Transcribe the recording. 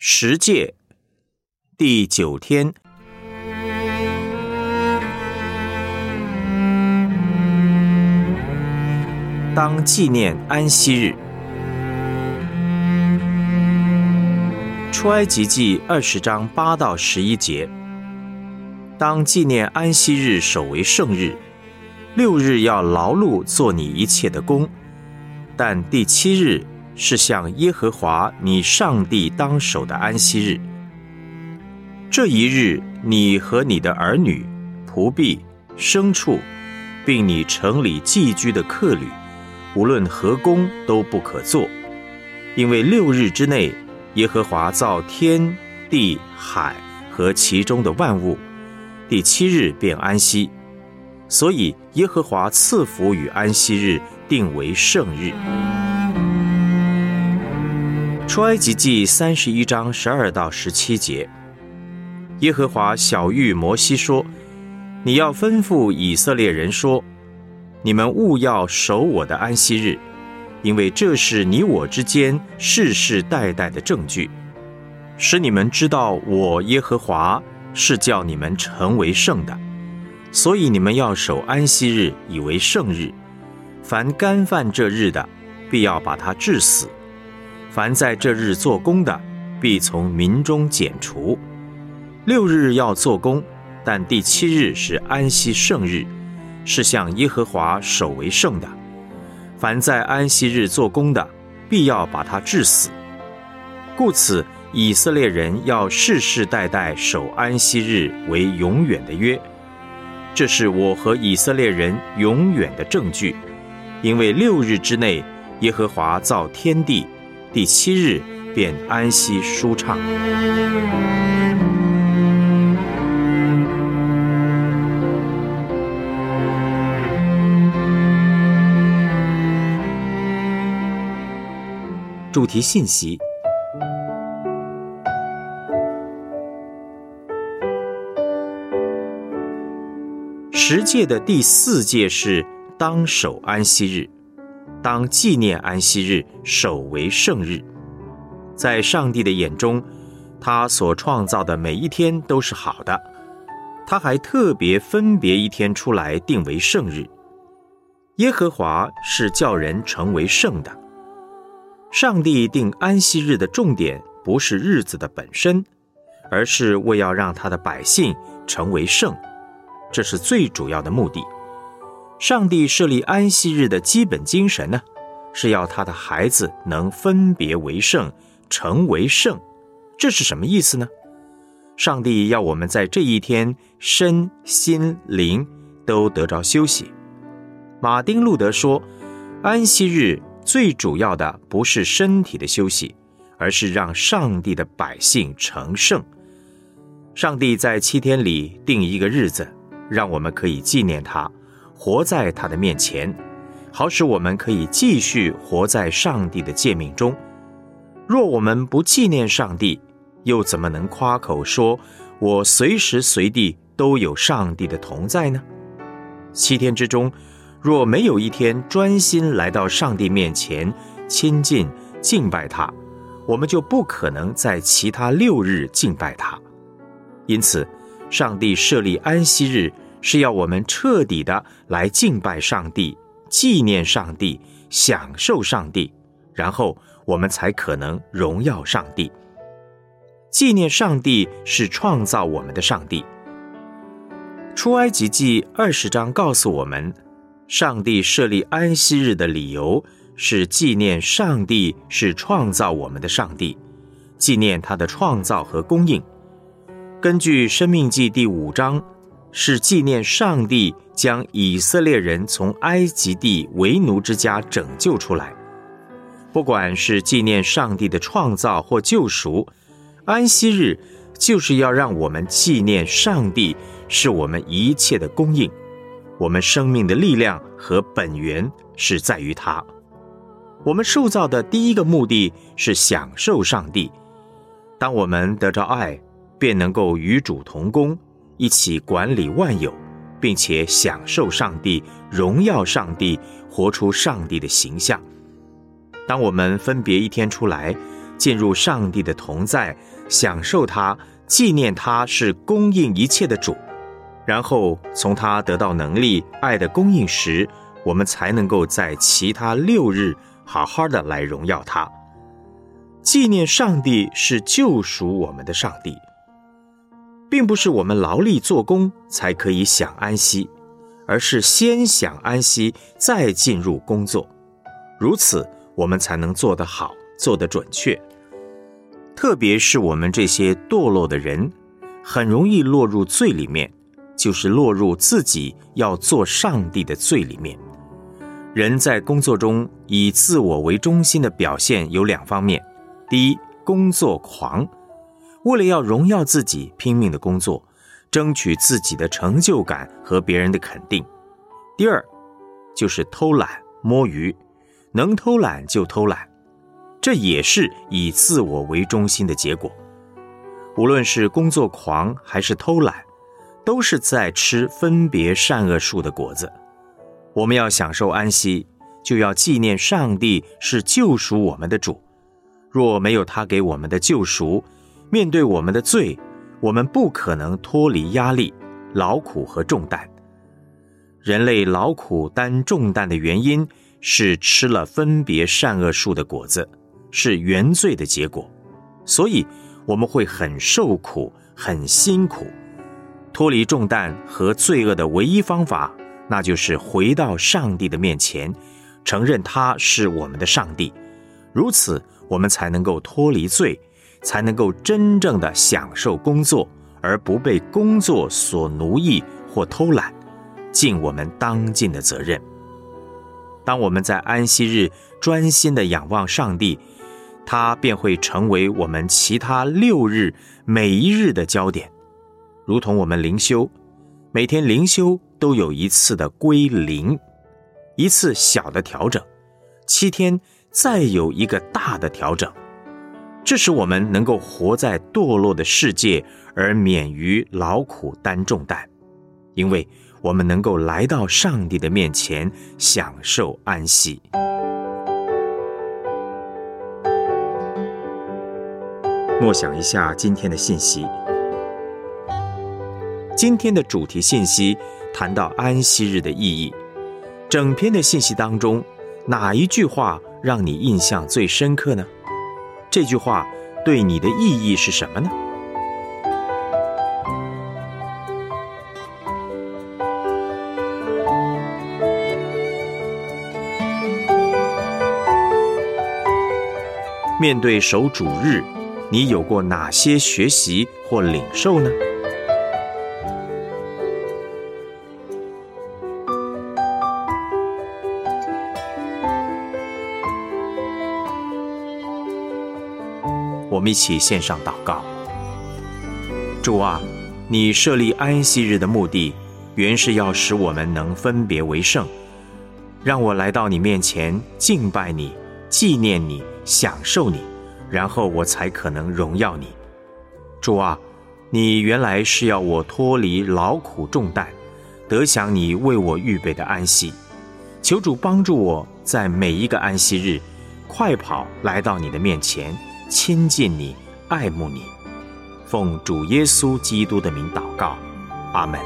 十诫第九天，当纪念安息日。出埃及记二十章八到十一节，当纪念安息日，守为圣日。六日要劳碌做你一切的工，但第七日。是向耶和华你上帝当守的安息日。这一日，你和你的儿女、仆婢、牲畜，并你城里寄居的客旅，无论何工都不可做，因为六日之内，耶和华造天地海和其中的万物，第七日便安息，所以耶和华赐福与安息日定为圣日。出埃及记三十一章十二到十七节，耶和华小谕摩西说：“你要吩咐以色列人说，你们务要守我的安息日，因为这是你我之间世世代代的证据，使你们知道我耶和华是叫你们成为圣的。所以你们要守安息日，以为圣日。凡干犯这日的，必要把他治死。”凡在这日做工的，必从民中剪除。六日要做工，但第七日是安息圣日，是向耶和华守为圣的。凡在安息日做工的，必要把他治死。故此，以色列人要世世代代守安息日为永远的约。这是我和以色列人永远的证据，因为六日之内，耶和华造天地。第七日便安息舒畅。主题信息：十诫的第四诫是当守安息日。当纪念安息日，守为圣日。在上帝的眼中，他所创造的每一天都是好的。他还特别分别一天出来，定为圣日。耶和华是叫人成为圣的。上帝定安息日的重点不是日子的本身，而是为要让他的百姓成为圣，这是最主要的目的。上帝设立安息日的基本精神呢，是要他的孩子能分别为圣，成为圣。这是什么意思呢？上帝要我们在这一天身心灵都得着休息。马丁路德说，安息日最主要的不是身体的休息，而是让上帝的百姓成圣。上帝在七天里定一个日子，让我们可以纪念他。活在他的面前，好使我们可以继续活在上帝的诫命中。若我们不纪念上帝，又怎么能夸口说我随时随地都有上帝的同在呢？七天之中，若没有一天专心来到上帝面前亲近敬拜他，我们就不可能在其他六日敬拜他。因此，上帝设立安息日。是要我们彻底的来敬拜上帝、纪念上帝、享受上帝，然后我们才可能荣耀上帝。纪念上帝是创造我们的上帝。出埃及记二十章告诉我们，上帝设立安息日的理由是纪念上帝是创造我们的上帝，纪念他的创造和供应。根据《生命记》第五章。是纪念上帝将以色列人从埃及地为奴之家拯救出来。不管是纪念上帝的创造或救赎，安息日就是要让我们纪念上帝是我们一切的供应。我们生命的力量和本源是在于他。我们受造的第一个目的是享受上帝。当我们得着爱，便能够与主同工。一起管理万有，并且享受上帝荣耀，上帝活出上帝的形象。当我们分别一天出来，进入上帝的同在，享受他，纪念他是供应一切的主，然后从他得到能力、爱的供应时，我们才能够在其他六日好好的来荣耀他。纪念上帝是救赎我们的上帝，并不是我们劳力做工才可以享安息，而是先享安息，再进入工作。如此，我们才能做得好，做得准确。特别是我们这些堕落的人，很容易落入罪里面，就是落入自己要做上帝的罪里面。人在工作中以自我为中心的表现有两方面：第一，工作狂，为了要荣耀自己，拼命的工作，争取自己的成就感和别人的肯定；第二，就是偷懒摸鱼，能偷懒就偷懒。这也是以自我为中心的结果。无论是工作狂还是偷懒，都是在吃分别善恶树的果子。我们要享受安息，就要纪念上帝是救赎我们的主。若没有他给我们的救赎，面对我们的罪，我们不可能脱离压力、劳苦和重担。人类劳苦担重担的原因是吃了分别善恶树的果子。是原罪的结果，所以我们会很受苦、很辛苦。脱离重担和罪恶的唯一方法，那就是回到上帝的面前，承认他是我们的上帝。如此，我们才能够脱离罪，才能够真正的享受工作，而不被工作所奴役或偷懒，尽我们当尽的责任。当我们在安息日专心的仰望上帝。它便会成为我们其他六日每一日的焦点，如同我们灵修，每天灵修都有一次的归零，一次小的调整，七天再有一个大的调整，这使我们能够活在堕落的世界而免于劳苦担重担，因为我们能够来到上帝的面前享受安息。默想一下今天的信息。今天的主题信息谈到安息日的意义。整篇的信息当中，哪一句话让你印象最深刻呢？这句话对你的意义是什么呢？面对守主日。你有过哪些学习或领受呢？我们一起献上祷告。主啊，你设立安息日的目的，原是要使我们能分别为圣。让我来到你面前敬拜你、纪念你、享受你。然后我才可能荣耀你，主啊，你原来是要我脱离劳苦重担，得享你为我预备的安息。求主帮助我在每一个安息日，快跑来到你的面前，亲近你，爱慕你。奉主耶稣基督的名祷告，阿门。